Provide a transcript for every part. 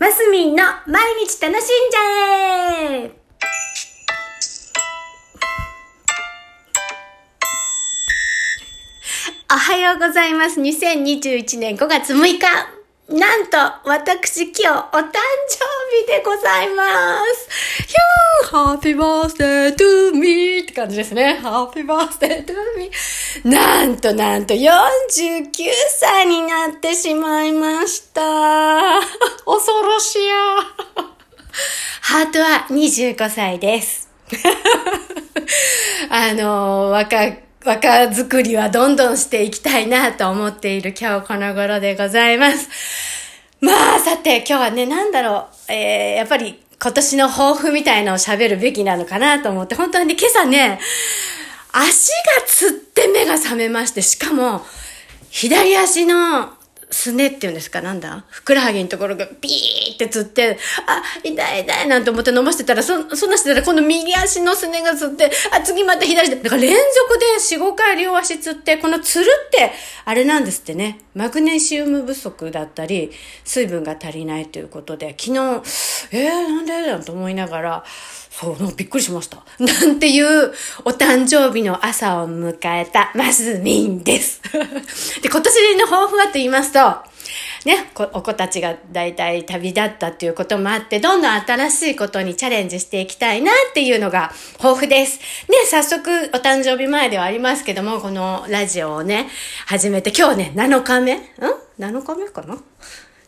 マスミンの毎日楽しんじゃえおはようございます。2021年5月6日。なんと、私今日お誕生日でございます。ヒューハッピーバースデートゥーミーって感じですね。ハッピーバースデートゥーミー。なんとなんと49歳になってしまいました。恐ろしや。ハートは25歳です。あの、若、若作りはどんどんしていきたいなと思っている今日この頃でございます。まあ、さて、今日はね、なんだろう、えー、やっぱり今年の抱負みたいなのを喋るべきなのかなと思って、本当にね、今朝ね、足がつってが覚めまして、しかも、左足のすねっていうんですかなんだふくらはぎのところがビーってつって、あ、痛い痛いなんて思って飲ませてたら、そ、そんなしてたら今度右足のすねがつって、あ、次また左で、だから連続で4、5回両足つって、このつるって、あれなんですってね。マグネシウム不足だったり、水分が足りないということで、昨日、えー、なんでだと思いながら、そう、びっくりしました。なんていうお誕生日の朝を迎えたマスミンです。で、今年の抱負はと言いますと、ね、お子たちが大体旅立ったっていうこともあって、どんどん新しいことにチャレンジしていきたいなっていうのが抱負です。ね、早速お誕生日前ではありますけども、このラジオをね、始めて、今日ね、7日目？ん ?7 日目かな？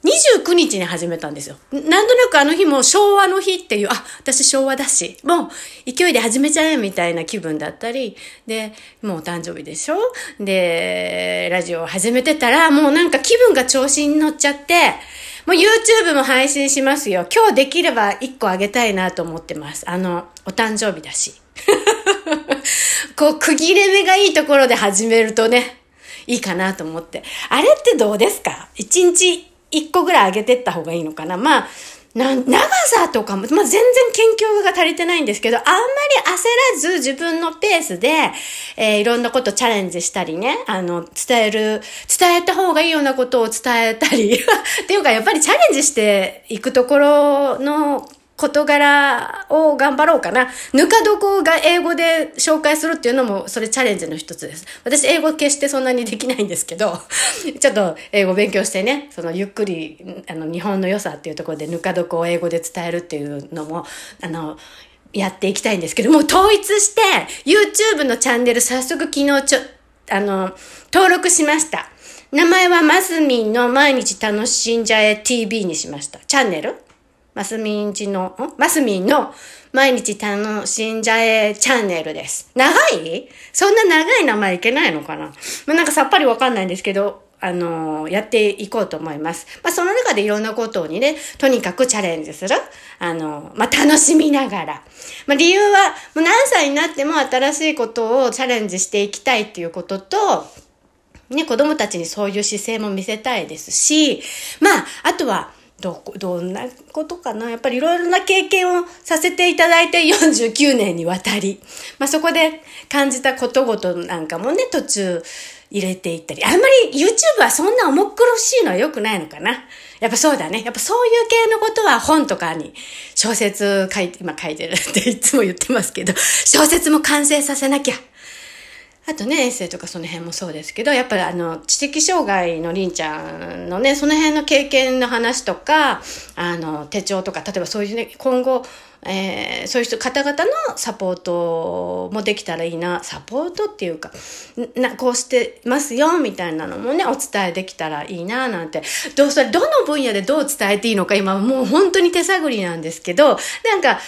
29日に始めたんですよ。なんとなくあの日も昭和の日っていう、あ、私昭和だし、もう勢いで始めちゃえみたいな気分だったり、で、もうお誕生日でしょ？で、ラジオを始めてたら、もうなんか気分が調子に乗っちゃって、もう YouTube も配信しますよ。今日できれば1個あげたいなと思ってます。あの、お誕生日だし。こう、区切れ目がいいところで始めるとね、いいかなと思って。あれってどうですか？一日一個ぐらい上げてった方がいいのかな。まあ、な、長さとかも、まあ、全然研究が足りてないんですけど、あんまり焦らず自分のペースで、えー、いろんなことチャレンジしたりね、あの、伝える、伝えた方がいいようなことを伝えたり、っていうかやっぱりチャレンジしていくところの、事柄を頑張ろうかな。ぬか床が英語で紹介するっていうのも、それチャレンジの一つです。私、英語決してそんなにできないんですけど、ちょっと英語勉強してね、そのゆっくり、あの、日本の良さっていうところでぬか床を英語で伝えるっていうのも、あの、やっていきたいんですけども、統一して、YouTube のチャンネル早速昨日ちょ、あの、登録しました。名前はマスミンの毎日楽しんじゃえ TV にしました。チャンネルマスミンちの、ん？マスミンの毎日楽しんじゃえチャンネルです。長い？そんな長い名前いけないのかな？まあ、なんかさっぱりわかんないんですけど、あのー、やっていこうと思います。まあ、その中でいろんなことにね、とにかくチャレンジする。あのー、まあ、楽しみながら。まあ、理由は、もう何歳になっても新しいことをチャレンジしていきたいっていうことと、ね、子供たちにそういう姿勢も見せたいですし、まあ、あとは、ど、どんなことかな？やっぱりいろいろな経験をさせていただいて49年にわたり、まあそこで感じたことごとなんかもね、途中入れていったり、あんまり YouTube はそんな重苦しいのは良くないのかな？やっぱそうだね。やっぱそういう系のことは本とかに小説書いて、今書いてるっていつも言ってますけど、小説も完成させなきゃ。あとね、エッセイとかその辺もそうですけど、やっぱりあの、知的障害のりんちゃんのね、その辺の経験の話とか、あの、手帳とか、例えばそういうね、今後、えー、そういう人、方々のサポートもできたらいいな、サポートっていうか、な、こうしてますよ、みたいなのもね、お伝えできたらいいな、なんて。どうそれ、どの分野でどう伝えていいのか、今もう本当に手探りなんですけど、なんか、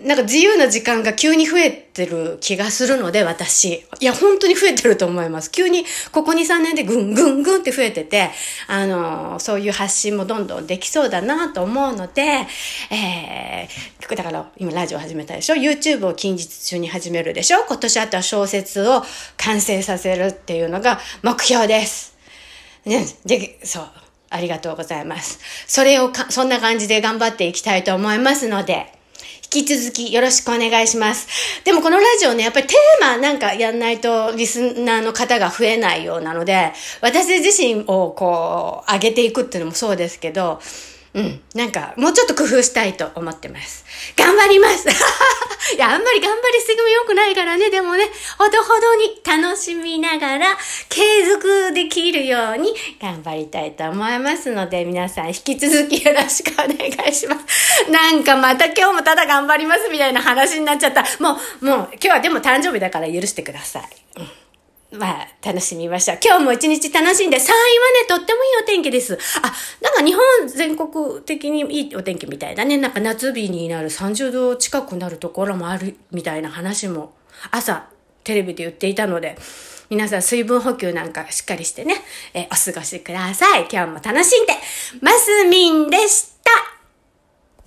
なんか自由な時間が急に増えてる気がするので、私。いや、本当に増えてると思います。急に、ここ2、3年でぐんぐんぐんって増えてて、あの、そういう発信もどんどんできそうだなと思うので、えー、だから今ラジオ始めたでしょ ?YouTube を近日中に始めるでしょ？今年あとは小説を完成させるっていうのが目標です。ね、で、そう。ありがとうございます。それをか、そんな感じで頑張っていきたいと思いますので、引き続きよろしくお願いします。でもこのラジオね、やっぱりテーマなんかやんないとリスナーの方が増えないようなので、私自身をこう上げていくっていうのもそうですけど、うん。なんか、もうちょっと工夫したいと思ってます。頑張ります いや、あんまり頑張りすぎも良くないからね。でもね、ほどほどに楽しみながら、継続できるように頑張りたいと思いますので、皆さん引き続きよろしくお願いします。なんかまた今日もただ頑張りますみたいな話になっちゃった。もう、もう、今日はでも誕生日だから許してください。うんまあ、楽しみました。今日も一日楽しんで、山陰はね、とってもいいお天気です。あ、なんか日本全国的にいいお天気みたいだね。なんか夏日になる30度近くなるところもあるみたいな話も朝テレビで言っていたので、皆さん水分補給なんかしっかりしてね、え、お過ごしください。今日も楽しんで、マスミンでした。